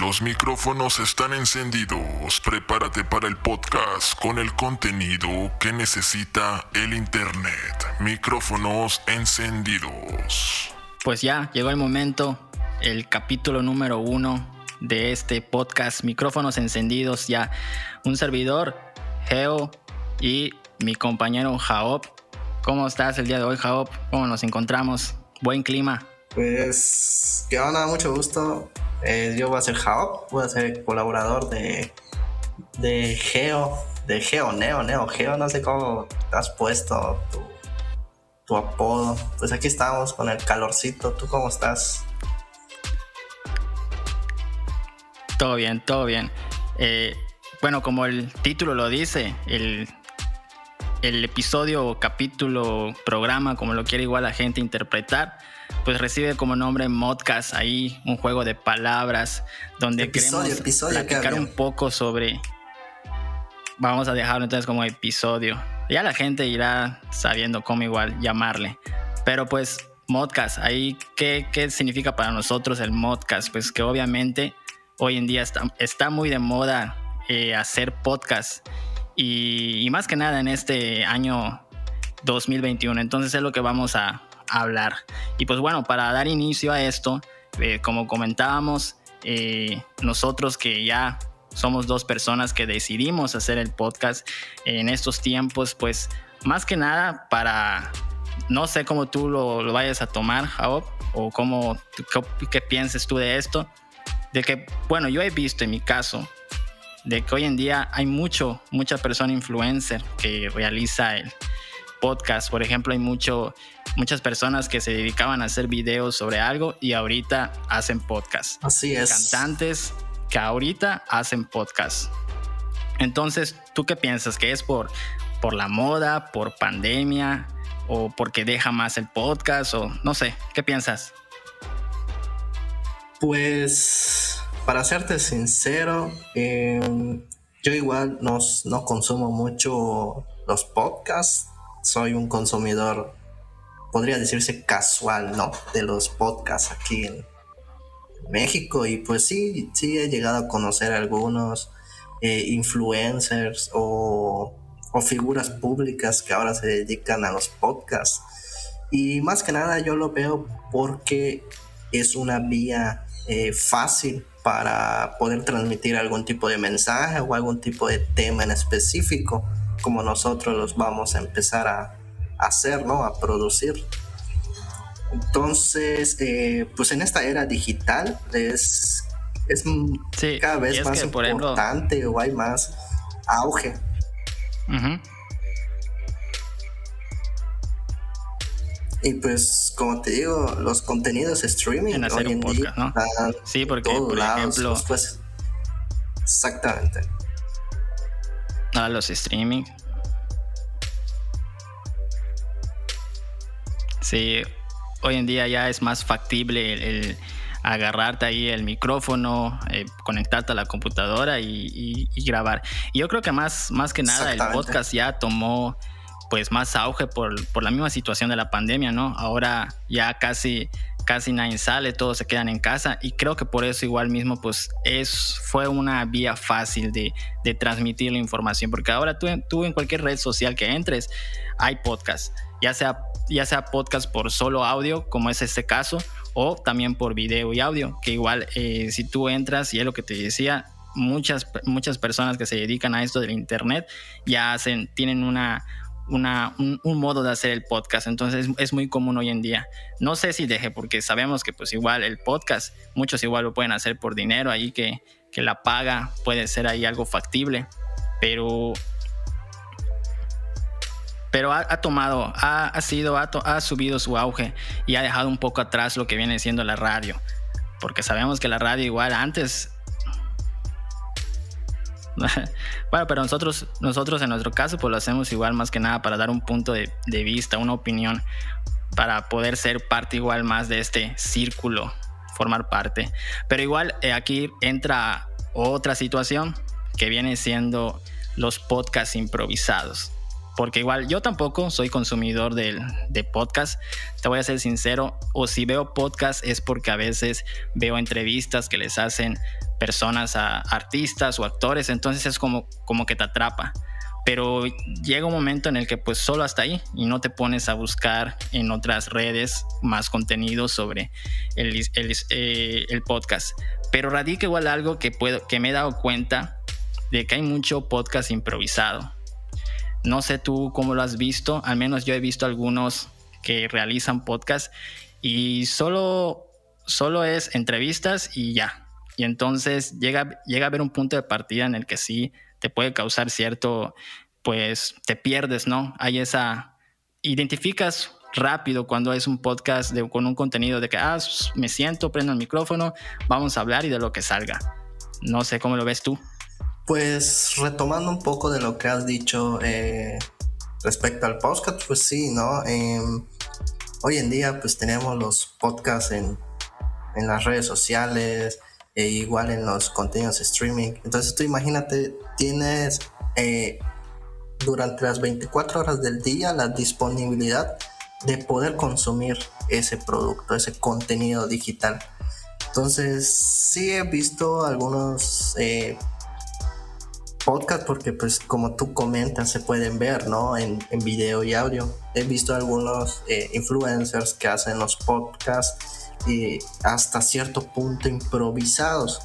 Los micrófonos están encendidos. Prepárate para el podcast con el contenido que necesita el Internet. Micrófonos encendidos. Pues ya llegó el momento, el capítulo número uno de este podcast. Micrófonos encendidos ya. Un servidor, Geo y mi compañero Jaop. ¿Cómo estás el día de hoy, Jaop? ¿Cómo nos encontramos? Buen clima. Pues, que onda, mucho gusto. Eh, yo voy a ser Jaop, voy a ser colaborador de, de Geo, de Geo, Neo, Neo, Geo, no sé cómo has puesto tu, tu apodo. Pues aquí estamos con el calorcito. ¿Tú cómo estás? Todo bien, todo bien. Eh, bueno, como el título lo dice, el, el episodio, capítulo, programa, como lo quiere igual la gente interpretar, pues recibe como nombre Modcast, ahí un juego de palabras donde queremos platicar un poco sobre... Vamos a dejarlo entonces como episodio. Ya la gente irá sabiendo cómo igual llamarle. Pero pues Modcast, ahí ¿qué, qué significa para nosotros el Modcast? Pues que obviamente hoy en día está, está muy de moda eh, hacer podcast y, más que nada en este año 2021. Entonces es lo que vamos a, hablar. Y pues bueno, para dar inicio a esto, eh, como comentábamos, eh, nosotros que ya somos dos personas que decidimos hacer el podcast en estos tiempos, pues más que nada para, no sé cómo tú lo, lo vayas a tomar, Jaob, o cómo, qué, qué pienses tú de esto, de que, bueno, yo he visto en mi caso, de que hoy en día hay mucho, mucha persona influencer que realiza el, podcast. Por ejemplo, hay mucho, muchas personas que se dedicaban a hacer videos sobre algo y ahorita hacen podcast. Así es. Cantantes que ahorita hacen podcast. Entonces, ¿tú qué piensas? ¿Que es por, por la moda, por pandemia o porque deja más el podcast o no sé? ¿Qué piensas? Pues, para serte sincero, eh, yo igual no, no consumo mucho los podcasts soy un consumidor, podría decirse casual, ¿no? De los podcasts aquí en México y pues sí, sí he llegado a conocer algunos eh, influencers o, o, figuras públicas que ahora se dedican a los podcasts. Y más que nada yo lo veo porque es una vía eh, fácil para poder transmitir algún tipo de mensaje o algún tipo de tema en específico como nosotros los vamos a empezar a, hacer, ¿no? A producir. Entonces, eh, pues en esta era digital es, es cada vez más importante o hay más auge. Y pues, como te digo, los contenidos streaming en hacer hoy en podcast, día ¿no? Sí, porque, por ejemplo... Pues, exactamente a los streaming. Sí, hoy en día ya es más factible el, agarrarte ahí el micrófono, eh, conectarte a la computadora y, grabar. Y yo creo que más, más que nada el podcast ya tomó pues más auge por, por, la misma situación de la pandemia, ¿no? Ahora ya casi casi nadie sale, todos se quedan en casa y creo que por eso igual mismo pues es, fue una vía fácil de, de transmitir la información, porque ahora tú, tú, en cualquier red social que entres hay podcast, ya sea, ya sea podcast por solo audio, como es este caso, o también por video y audio, que igual eh, si tú entras y es lo que te decía, muchas, muchas personas que se dedican a esto del internet ya hacen, tienen una un, modo de hacer el podcast. Entonces es muy común hoy en día. No sé si deje, porque sabemos que pues igual el podcast, muchos igual lo pueden hacer por dinero, ahí que, que la paga puede ser ahí algo factible, pero... Pero ha, tomado, ha, ha sido, ha, ha subido su auge y ha dejado un poco atrás lo que viene siendo la radio. Porque sabemos que la radio igual antes bueno, pero nosotros, nosotros en nuestro caso, pues lo hacemos igual más que nada para dar un punto de, de vista, una opinión, para poder ser parte igual más de este círculo, formar parte. Pero igual eh, aquí entra otra situación que viene siendo los podcasts improvisados. Porque igual yo tampoco soy consumidor de, de podcast, te voy a ser sincero, o si veo podcast es porque a veces veo entrevistas que les hacen personas a artistas o actores, entonces es como, como que te atrapa pero llega un momento en el que pues solo hasta ahí y no te pones a buscar en otras redes más contenido sobre el, eh, el, podcast. Pero radica igual algo que, puedo, que me he dado cuenta de que hay mucho podcast improvisado. No sé tú cómo lo has visto, al menos yo he visto algunos que realizan podcast y solo, solo es entrevistas y ya. Y entonces llega, llega a haber un punto de partida en el que sí te puede causar cierto, pues te pierdes, ¿no? Hay esa, identificas rápido cuando es un podcast con un contenido de que, ah, me siento, prendo el micrófono, vamos a hablar y de lo que salga. No sé cómo lo ves tú. Pues retomando un poco de lo que has dicho eh, respecto al podcast, pues sí, ¿no? Em, hoy en día pues tenemos los podcasts en, en las redes sociales, e igual en los contenidos streaming. Entonces tú imagínate, tienes eh, durante las 24 horas del día la disponibilidad de poder consumir ese producto, ese contenido digital. Entonces sí he visto algunos eh, podcasts porque pues como tú comentas se pueden ver ¿no? en, en video y audio. He visto algunos eh, influencers que hacen los podcasts eh, hasta cierto punto improvisados.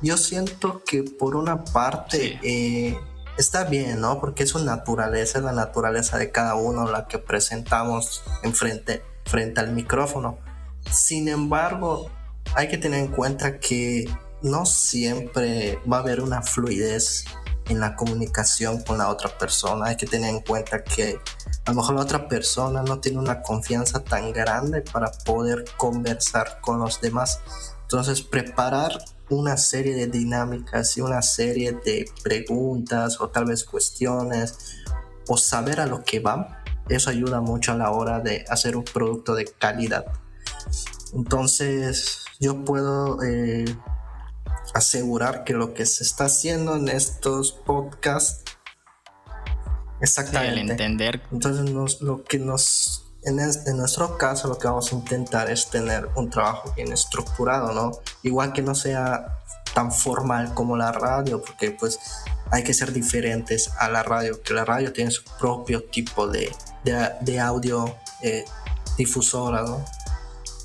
Yo siento que por una parte eh, está bien, ¿no? Porque es su naturaleza, es la naturaleza de cada uno la que presentamos en frente, frente al micrófono. Sin embargo, hay que tener en cuenta que no siempre va a haber una fluidez en la comunicación con la otra persona. Hay que tener en cuenta que a lo mejor la otra persona no tiene una confianza tan grande para poder conversar con los demás. Entonces, preparar una serie de dinámicas y una serie de preguntas o tal vez cuestiones o saber a lo que va, eso ayuda mucho a la hora de hacer un producto de calidad. Entonces, yo puedo eh, asegurar que lo que se está haciendo en estos podcasts exactamente. El entender. Entonces lo que nos en, nuestro caso lo que vamos a intentar es tener un trabajo bien estructurado no igual que no sea tan formal como la radio porque pues hay que ser diferentes a la radio que la radio tiene su propio tipo de, de, audio eh, difusora no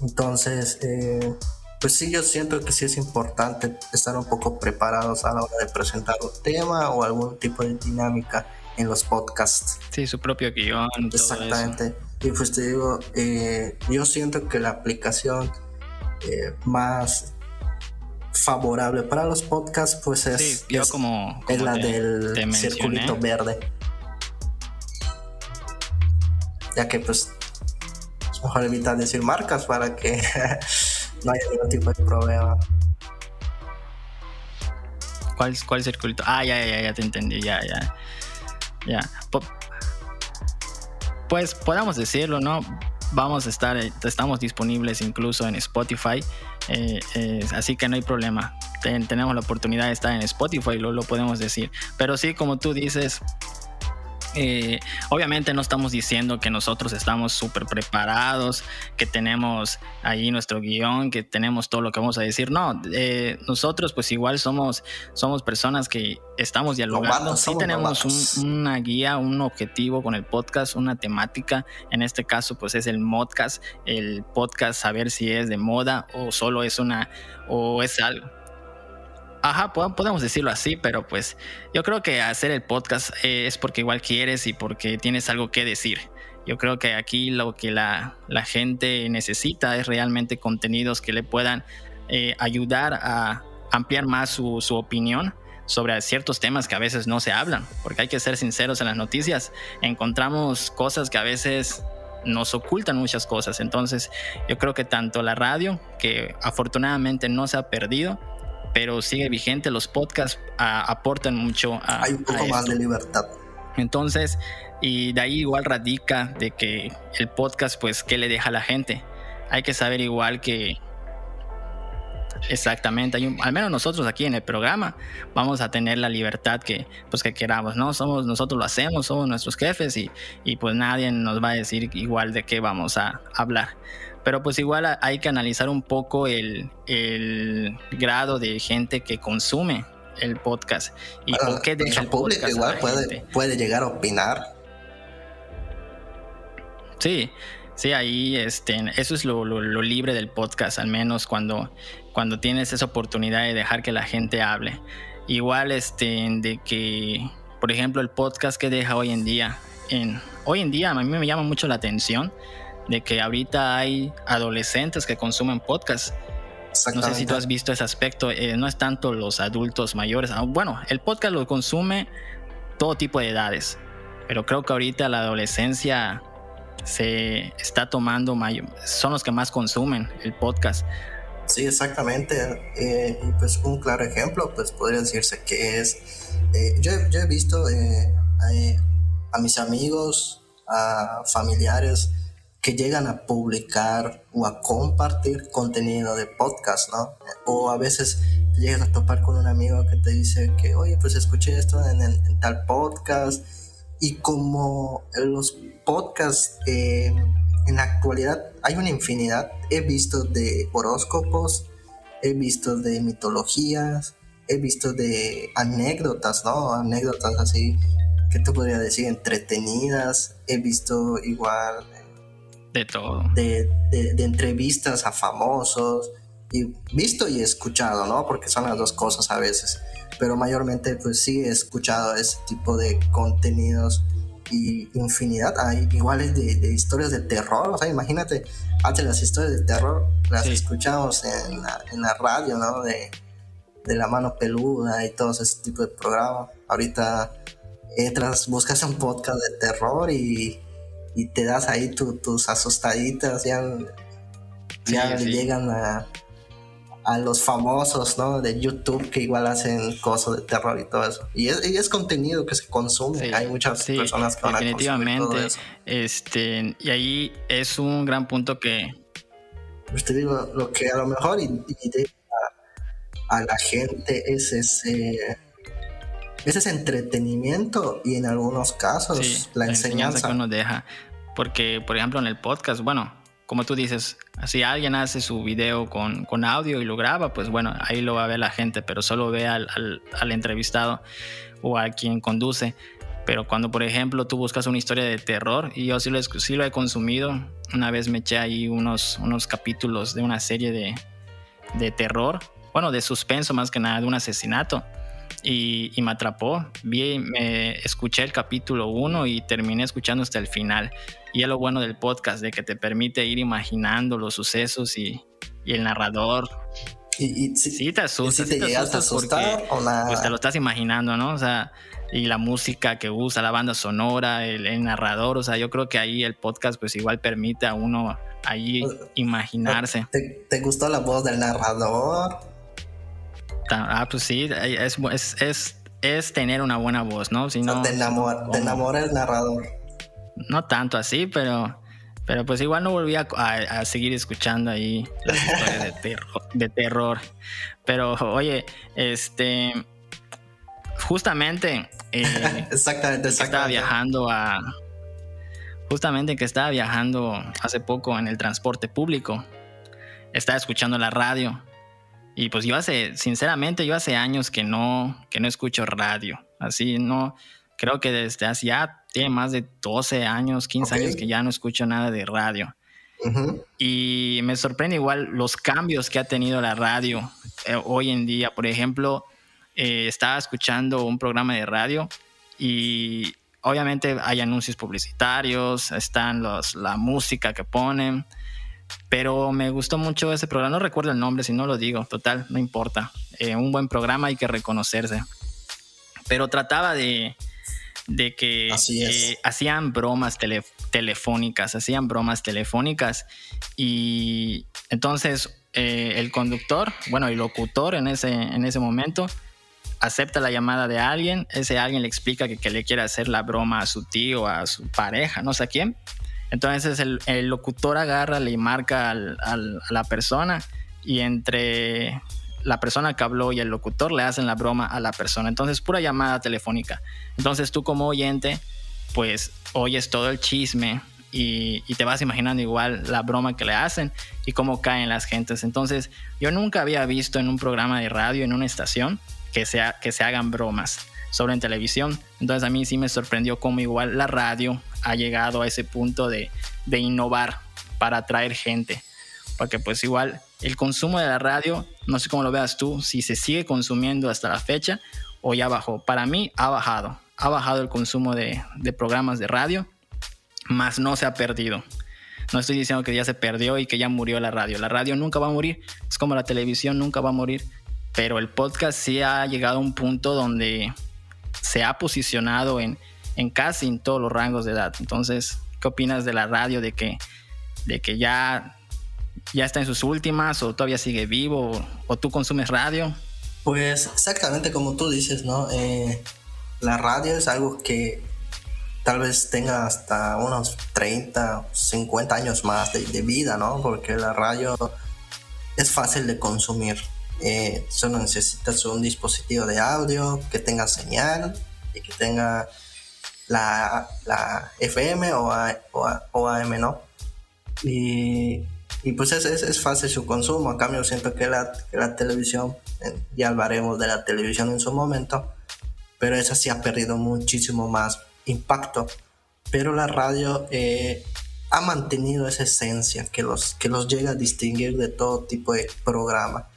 entonces eh, pues sí, yo siento que sí es importante estar un poco preparados a la hora de presentar un tema o algún tipo de dinámica en los podcasts. Sí, su propio guion. Exactamente. Y pues te digo, eh, yo siento que la aplicación eh, más favorable para los podcasts pues es, como, es la del circulito verde. Ya que pues es mejor evitar decir marcas para que no hay ningún tipo de problema. ¿Cuál, cuál circuito? Ah, ya, ya, ya te entendí, ya, ya. Ya. Pues podemos decirlo, ¿no? Vamos a estar, eh, estamos disponibles incluso en Spotify, eh, eh, así que no hay problema. tenemos la oportunidad de estar en Spotify, lo, lo podemos decir. Pero sí, como tú dices, eh, obviamente no estamos diciendo que nosotros estamos súper preparados, que tenemos ahí nuestro guion, que tenemos todo lo que vamos a decir. No, eh, nosotros pues igual somos, somos personas que estamos dialogando. sí tenemos una guía, un objetivo con el podcast, una temática. En este caso pues es el modcast, el podcast saber si es de moda o solo es una o es algo Ajá, podemos decirlo así, pero pues yo creo que hacer el podcast eh, es porque igual quieres y porque tienes algo que decir. Yo creo que aquí lo que la, gente necesita es realmente contenidos que le puedan eh, ayudar a ampliar más su, su opinión sobre ciertos temas que a veces no se hablan, porque hay que ser sinceros en las noticias. Encontramos cosas que a veces nos ocultan muchas cosas. Entonces, yo creo que tanto la radio, que afortunadamente no se ha perdido, pero sigue vigente. Los podcasts aportan mucho a. Hay un poco más de libertad. Entonces, y de ahí igual radica de que el podcast, pues, ¿qué le deja a la gente? Hay que saber igual que Exactamente, hay al menos nosotros aquí en el programa vamos a tener la libertad que pues que queramos, ¿no? Somos nosotros lo hacemos, somos nuestros jefes y, y pues nadie nos va a decir igual de qué vamos a hablar. Pero pues igual hay que analizar un poco el, el grado de gente que consume el podcast y por qué deja el público igual puede, puede llegar a opinar. Sí, Sí, ahí este, eso es lo, lo, libre del podcast, al menos cuando, cuando tienes esa oportunidad de dejar que la gente hable. Igual este, de que, por ejemplo, el podcast que deja hoy en día, en, hoy en día a mí me llama mucho la atención de que ahorita hay adolescentes que consumen podcast. No sé si tú has visto ese aspecto, eh, no es tanto los adultos mayores, ah, bueno, el podcast lo consume todo tipo de edades, pero creo que ahorita la adolescencia se está tomando, mayor, son los que más consumen el podcast. Sí, exactamente. Eh, y pues un claro ejemplo, pues podría decirse que es, eh, yo, yo, he visto eh, a, a, mis amigos, a familiares que llegan a publicar o a compartir contenido de podcast, ¿no? O a veces llegas a topar con un amigo que te dice que, oye, pues escuché esto en, en tal podcast y como los podcasts eh, en la actualidad hay una infinidad. He visto de horóscopos, he visto de mitologías, he visto de anécdotas, ¿no? Anécdotas así, que te podría decir? Entretenidas. He visto igual... De todo. De, de, entrevistas a famosos. Y visto y escuchado, ¿no? Porque son las dos cosas a veces. Pero mayormente pues sí he escuchado ese tipo de contenidos y infinidad. Hay iguales de, historias de terror. O sea, imagínate, antes las historias de terror las escuchamos en la, en la radio, ¿no? De, de, la mano peluda y todo ese tipo de programas. Ahorita entras, buscas un podcast de terror y, y te das ahí tus asustaditas, ya, ya llegan a a los famosos, ¿no? De YouTube que igual hacen cosas de terror y todo eso. Y es, y es contenido que se consume. Hay muchas personas que van definitivamente, a consumir todo eso. Este, y ahí es un gran punto que... Pues te digo, lo que a lo mejor divide a, la gente es ese... Es ese entretenimiento y en algunos casos la, enseñanza. enseñanza que uno deja. Porque, por ejemplo, en el podcast, bueno, como tú dices, si alguien hace su video con, con, audio y lo graba, pues bueno, ahí lo va a ver la gente, pero solo ve al, al, entrevistado o a quien conduce. Pero cuando, por ejemplo, tú buscas una historia de terror, y yo sí lo, sí lo he consumido, una vez me eché ahí unos, unos capítulos de una serie de, de terror, bueno, de suspenso más que nada, de un asesinato y, me atrapó. Vi, me escuché el capítulo 1 y terminé escuchando hasta el final. Y es lo bueno del podcast, de que te permite ir imaginando los sucesos y, y el narrador. Y, sí te asusta, si te, asustar o Pues te lo estás imaginando, ¿no? O sea, y la música que usa, la banda sonora, el, narrador, o sea, yo creo que ahí el podcast pues igual permite a uno ahí imaginarse. ¿Te, te gustó la voz del narrador? Ah, pues sí, es, es, es, tener una buena voz, ¿no? Si no te, enamora, el narrador. No tanto así, pero, pero pues igual no volví a, seguir escuchando ahí las historias de, terror, de terror. Pero oye, este, justamente, eh, exactamente, estaba viajando a, justamente que estaba viajando hace poco en el transporte público, estaba escuchando la radio y pues yo hace, sinceramente, yo hace años que no, que no escucho radio. Así, no, creo que desde hace ya tiene más de 12 años, 15 años que ya no escucho nada de radio. Y me sorprende igual los cambios que ha tenido la radio eh, hoy en día. Por ejemplo, eh, estaba escuchando un programa de radio y obviamente hay anuncios publicitarios, están los, la música que ponen pero me gustó mucho ese programa. No recuerdo el nombre, si no lo digo. Total, no importa. Eh, un buen programa hay que reconocerse. Pero trataba de, de que eh, hacían bromas telefónicas, hacían bromas telefónicas. Y entonces eh, el conductor, bueno, el locutor en ese, en ese momento, acepta la llamada de alguien. Ese alguien le explica que, que le quiere hacer la broma a su tío, a su pareja, no sé a quién entonces el, locutor agarra, le marca a la persona y entre la persona que habló y el locutor le hacen la broma a la persona. Entonces, pura llamada telefónica. Entonces, tú como oyente, pues oyes todo el chisme y, te vas imaginando igual la broma que le hacen y cómo caen las gentes. Entonces, yo nunca había visto en un programa de radio, en una estación, que, que se hagan bromas sobre en televisión. Entonces, a mí sí me sorprendió cómo igual la radio ha llegado a ese punto de, de innovar para atraer gente. Porque pues igual el consumo de la radio, no sé cómo lo veas tú, si se sigue consumiendo hasta la fecha o ya bajó. Para mí ha bajado. Ha bajado el consumo de, de programas de radio más no se ha perdido. No estoy diciendo que ya se perdió y que ya murió la radio. La radio nunca va a morir, es como la televisión nunca va a morir, pero el podcast sí ha llegado a un punto donde se ha posicionado en, en casi en todos los rangos de edad. Entonces, ¿qué opinas de la radio? De que, de que ya, ya está en sus últimas o todavía sigue vivo o, tú consumes radio? Pues exactamente como tú dices, ¿no? Eh, la radio es algo que tal vez tenga hasta unos 30, 50 años más de, vida, ¿no? Porque la radio es fácil de consumir. Eh, solo necesitas un dispositivo de audio que tenga señal y que tenga la, FM o, o, AM, ¿no? Y, pues es, es, fácil su consumo. A cambio, siento que la, que la televisión, ya hablaremos de la televisión en su momento, pero esa sí ha perdido muchísimo más impacto, pero la radio eh, ha mantenido esa esencia que los, que los llega a distinguir de todo tipo de programa.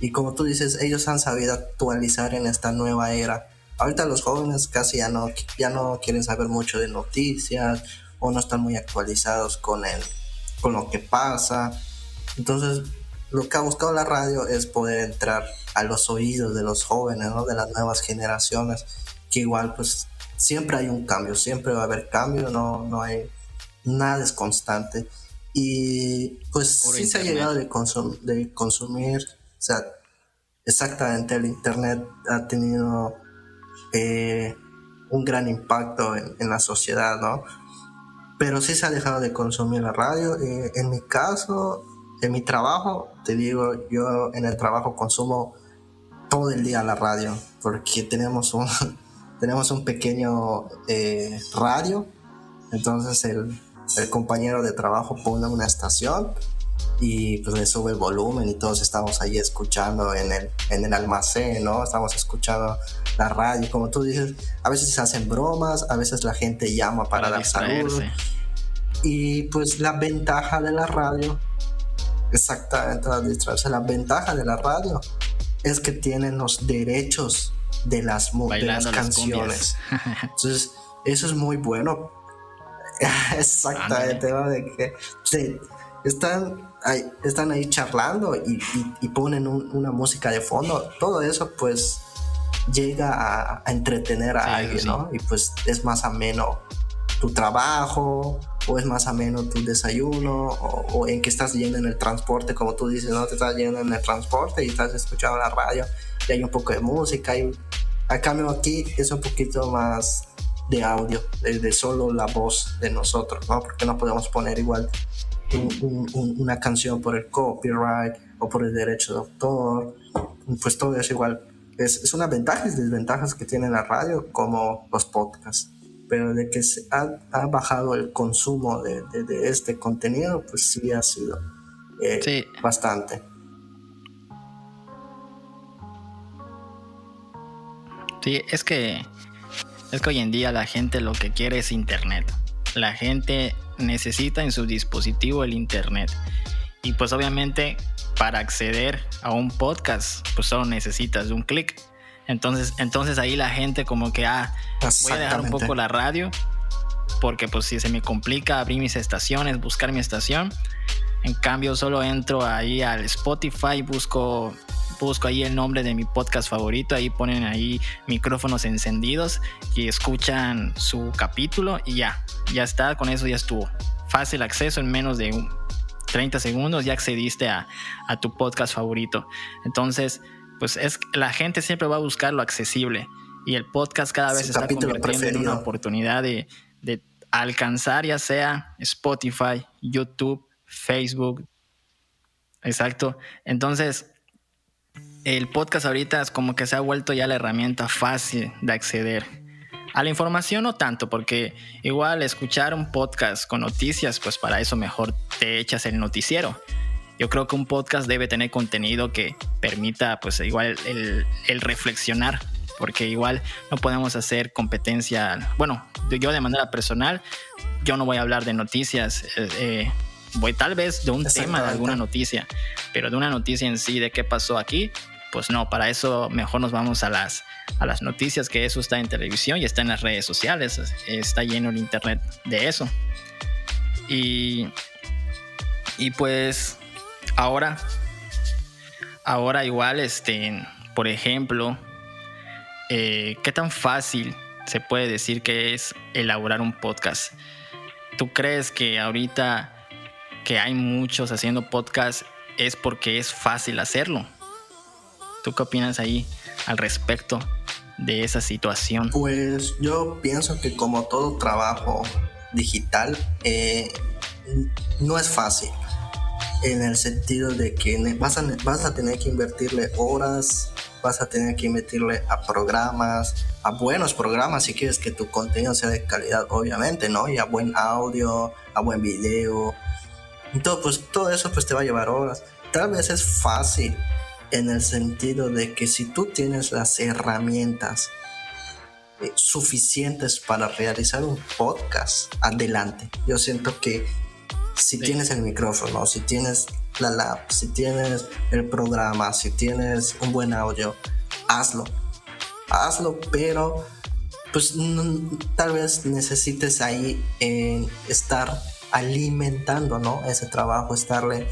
Y como tú dices, ellos han sabido actualizar en esta nueva era. Ahorita los jóvenes casi ya no, ya no quieren saber mucho de noticias o no están muy actualizados con, el, con lo que pasa. Entonces, lo que ha buscado la radio es poder entrar a los oídos de los jóvenes, ¿no? de las nuevas generaciones, que igual pues siempre hay un cambio, siempre va a haber cambio, no, no hay nada es constante. Y pues sí se ha llegado de, de consumir, o sea, exactamente el Internet ha tenido eh, un gran impacto en, la sociedad, ¿no? Pero sí se ha dejado de consumir la radio. Eh, en mi caso, en mi trabajo, te digo, yo en el trabajo consumo todo el día la radio, porque tenemos un, tenemos un pequeño eh, radio, entonces el, el, compañero de trabajo pone una estación y pues le sube el volumen y todos estamos ahí escuchando en el, en el almacén, ¿no? Estamos escuchando la radio, como tú dices, a veces se hacen bromas, a veces la gente llama para, dar salud. Y pues la ventaja de la radio, exactamente, la distraerse, la ventaja de la radio es que tienen los derechos de las, de canciones. Entonces, eso es muy bueno. Exactamente, de que están, ahí, están ahí charlando y, ponen una música de fondo. Todo eso, pues, llega a, entretener a alguien, ¿no? Y pues es más ameno tu trabajo, o es más ameno tu desayuno, o, en que estás yendo en el transporte, como tú dices, ¿no? Te estás yendo en el transporte y estás escuchando la radio y hay un poco de música y a cambio aquí es un poquito más de audio, de, solo la voz de nosotros, ¿no? Porque no podemos poner igual una canción por el copyright o por el derecho de autor, pues todo eso igual. Es, es una ventaja y desventajas que tiene la radio como los podcasts pero de que se ha, ha bajado el consumo de, de, este contenido, pues sí ha sido eh, bastante. Sí, es que es que hoy en día la gente lo que quiere es internet. La gente necesita en su dispositivo el internet. Y pues obviamente para acceder a un podcast, pues solo necesitas un clic. Entonces, entonces ahí la gente como que, ah, voy a dejar un poco la radio, porque pues si se me complica abrir mis estaciones, buscar mi estación. En cambio, solo entro ahí al Spotify, busco busco ahí el nombre de mi podcast favorito, ahí ponen ahí micrófonos encendidos y escuchan su capítulo y ya, ya está, con eso ya estuvo. Fácil acceso en menos de 30 segundos, ya accediste a, tu podcast favorito. Entonces, pues es la gente siempre va a buscar lo accesible y el podcast cada vez se está convirtiendo en una oportunidad de, de alcanzar ya sea Spotify, YouTube, Facebook, Exacto. Entonces, el podcast ahorita es como que se ha vuelto ya la herramienta fácil de acceder. A la información no tanto, porque igual escuchar un podcast con noticias, pues para eso mejor te echas el noticiero. Yo creo que un podcast debe tener contenido que permita, pues igual el, el reflexionar, porque igual no podemos hacer competencia. Bueno, yo de manera personal, yo no voy a hablar de noticias. Eh, eh, voy tal vez de un tema de alguna noticia, pero de una noticia en sí, de qué pasó aquí, pues no, para eso mejor nos vamos a las, a las noticias, que eso está en televisión y está en las redes sociales, está lleno el internet de eso. Y, y pues ahora, ahora igual, este, por ejemplo, eh, ¿qué tan fácil se puede decir que es elaborar un podcast? ¿Tú crees que ahorita que hay muchos haciendo podcast es porque es fácil hacerlo? ¿Tú qué opinas ahí al respecto de esa situación? Pues yo pienso que como todo trabajo digital, eh, no es fácil. En el sentido de que vas a, vas a tener que invertirle horas, vas a tener que invertirle a programas, a buenos programas si quieres que tu contenido sea de calidad, obviamente, ¿no? Y a buen audio, a buen video. Entonces, pues todo eso pues te va a llevar horas. Tal vez es fácil en el sentido de que si tú tienes las herramientas eh, suficientes para realizar un podcast, adelante. Yo siento que si tienes el micrófono, si tienes la lab, si tienes el programa, si tienes un buen audio, hazlo. Hazlo, pero pues tal vez necesites ahí eh, estar alimentando ¿no? ese trabajo, estarle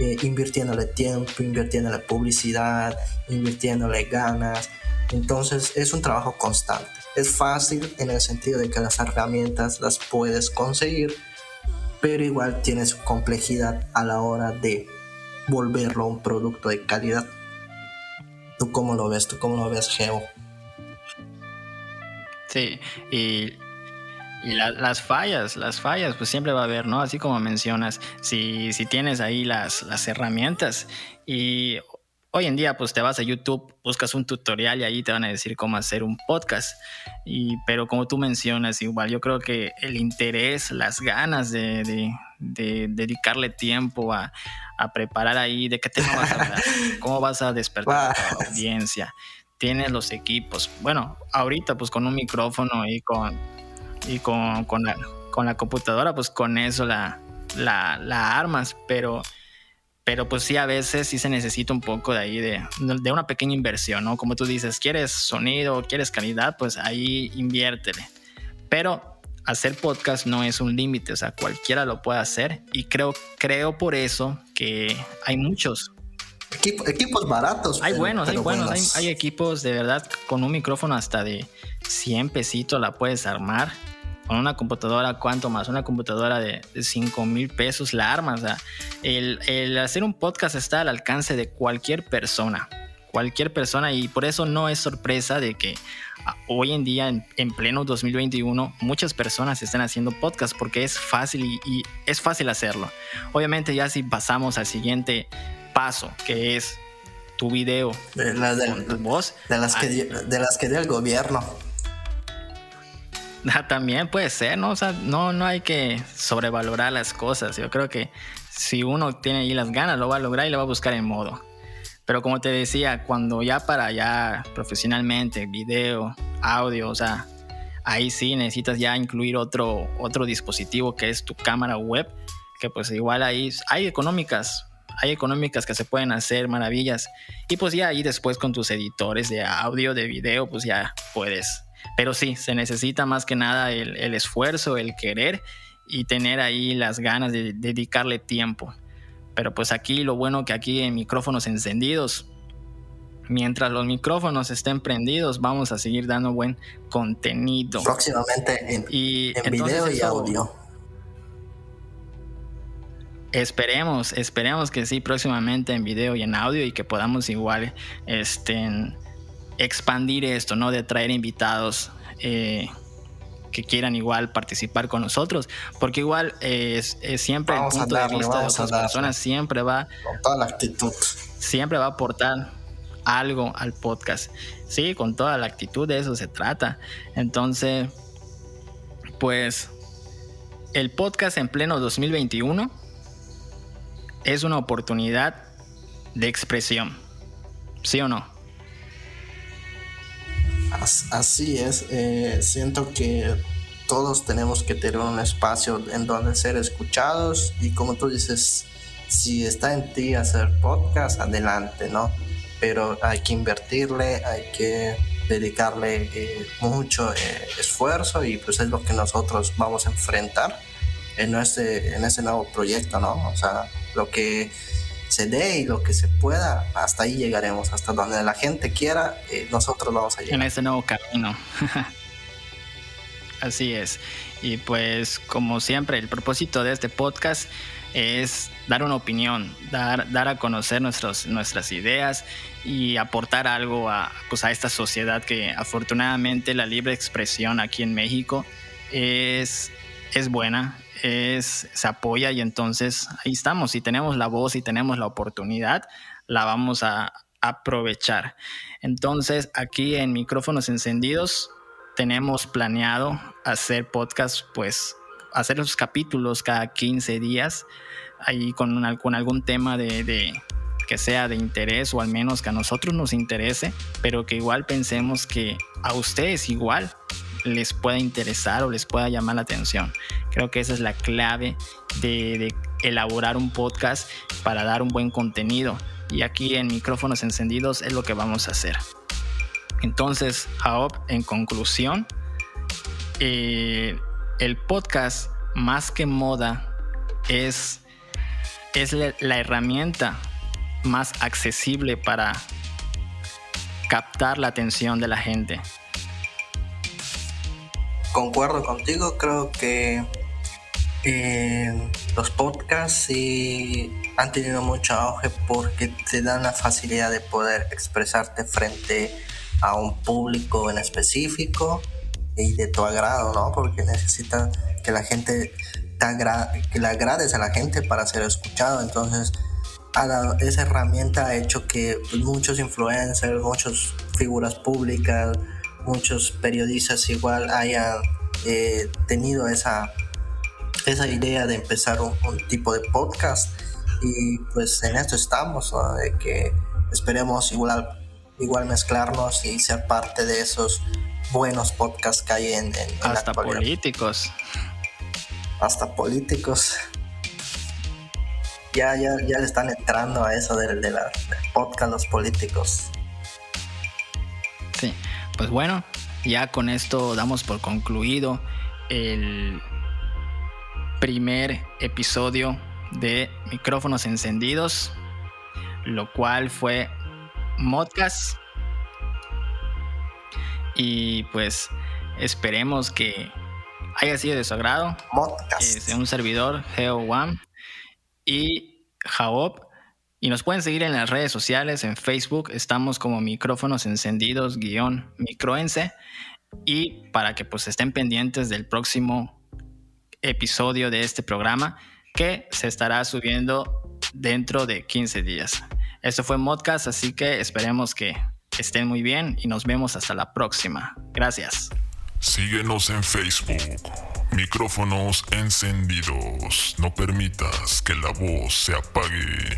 eh, invirtiéndole tiempo, invirtiéndole publicidad, invirtiéndole ganas. Entonces es un trabajo constante. Es fácil en el sentido de que las herramientas las puedes conseguir, pero igual tiene su complejidad a la hora de volverlo un producto de calidad. ¿Tú cómo lo ves? ¿Tú cómo lo ves, Geo? Sí, y y las fallas, las fallas, pues siempre va a haber, ¿no? Así como mencionas, si, si tienes ahí las, las herramientas y hoy en día pues te vas a YouTube, buscas un tutorial y ahí te van a decir cómo hacer un podcast. Y, pero como tú mencionas, igual yo creo que el interés, las ganas de, de, dedicarle tiempo a, a, preparar ahí, de qué tema vas a hablar, cómo vas a despertar a la audiencia. Tienes los equipos. Bueno, ahorita pues con un micrófono y con y con, con, la, con la computadora, pues con eso la, la, armas, pero, pero pues sí, a veces sí se necesita un poco de ahí, de, de una pequeña inversión, ¿no? Como tú dices, quieres sonido, quieres calidad, pues ahí inviértele. Pero hacer podcast no es un límite, o sea, cualquiera lo puede hacer y creo, creo por eso que hay muchos. Equipos baratos. Hay buenos, hay buenos, Hay, hay, equipos de verdad con un micrófono hasta de 100 pesitos la puedes armar con una computadora, ¿cuánto más? Una computadora de, 5 mil pesos la armas. O sea, el, hacer un podcast está al alcance de cualquier persona. Cualquier persona y por eso no es sorpresa de que ah, hoy en día, en, pleno 2021, muchas personas están haciendo podcast porque es fácil y, es fácil hacerlo. Obviamente ya si pasamos al siguiente paso, que es tu video de, tu voz. De las, que, de las que dio el gobierno. También puede ser, ¿no? O sea, no, no hay que sobrevalorar las cosas. Yo creo que si uno tiene ahí las ganas, lo va a lograr y lo va a buscar en modo. Pero como te decía, cuando ya para allá profesionalmente, video, audio, o sea, ahí sí necesitas ya incluir otro, otro dispositivo que es tu cámara web, que pues igual ahí hay económicas, hay económicas que se pueden hacer maravillas. Y pues ya ahí después con tus editores de audio, de video, pues ya puedes pero sí, se necesita más que nada el, esfuerzo, el querer y tener ahí las ganas de dedicarle tiempo. Pero pues aquí lo bueno que aquí en micrófonos encendidos, mientras los micrófonos estén prendidos, vamos a seguir dando buen contenido. Próximamente en, video y audio. Esperemos, esperemos que sí, próximamente en video y en audio y que podamos igual este, expandir esto, ¿no? De traer invitados eh, que quieran igual participar con nosotros, porque igual es, siempre el punto de vista de otras personas siempre va con toda la actitud, siempre va a aportar algo al podcast. Sí, con toda la actitud de eso se trata. Entonces, pues el podcast en pleno 2021 es una oportunidad de expresión. ¿Sí o no? Así es, eh, siento que todos tenemos que tener un espacio en donde ser escuchados y como tú dices, si está en ti hacer podcast, adelante, ¿no? Pero hay que invertirle, hay que dedicarle eh, mucho eh, esfuerzo y pues es lo que nosotros vamos a enfrentar en, este, en ese nuevo proyecto, ¿no? O sea, lo que se dé y lo que se pueda, hasta ahí llegaremos, hasta donde la gente quiera, eh, nosotros vamos a llegar. En ese nuevo camino. Así es. Y pues como siempre, el propósito de este podcast es dar una opinión, dar, dar a conocer nuestros, nuestras ideas y aportar algo a, pues a esta sociedad que afortunadamente la libre expresión aquí en México es, es buena, es, se apoya y entonces ahí estamos. Si tenemos la voz y tenemos la oportunidad, la vamos a aprovechar. Entonces aquí en micrófonos encendidos tenemos planeado hacer podcast, pues hacer los capítulos cada 15 días, ahí con, algún tema de que sea de interés o al menos que a nosotros nos interese, pero que igual pensemos que a ustedes igual les pueda interesar o les pueda llamar la atención. Creo que esa es la clave de, elaborar un podcast para dar un buen contenido. Y aquí en micrófonos encendidos es lo que vamos a hacer. Entonces, Jaob, en conclusión, eh, el podcast más que moda es, es la herramienta más accesible para captar la atención de la gente concuerdo contigo, creo que eh, los podcasts sí han tenido mucho auge porque te dan la facilidad de poder expresarte frente a un público en específico y de tu agrado, ¿no? Porque necesitas que la gente te que le agrades a la gente para ser escuchado. Entonces, esa herramienta ha hecho que muchos influencers, muchas figuras públicas, muchos periodistas igual hayan eh, tenido esa, esa idea de empezar un, tipo de podcast y pues en esto estamos, de que esperemos igual, igual mezclarnos y ser parte de esos buenos podcasts que hay en, en, hasta políticos. Hasta políticos. Ya, ya, ya le están entrando a eso de, de la podcast los políticos. Sí. Pues bueno, ya con esto damos por concluido el primer episodio de micrófonos encendidos, lo cual fue Modcast. Y pues esperemos que haya sido de su agrado. Modcast. un servidor, Geo y Jaob. Y nos pueden seguir en las redes sociales, en Facebook, estamos como micrófonos encendidos guion microense. Y para que pues estén pendientes del próximo episodio de este programa que se estará subiendo dentro de 15 días. Esto fue Modcast, así que esperemos que estén muy bien y nos vemos hasta la próxima. Gracias. Síguenos en Facebook. Micrófonos encendidos. No permitas que la voz se apague.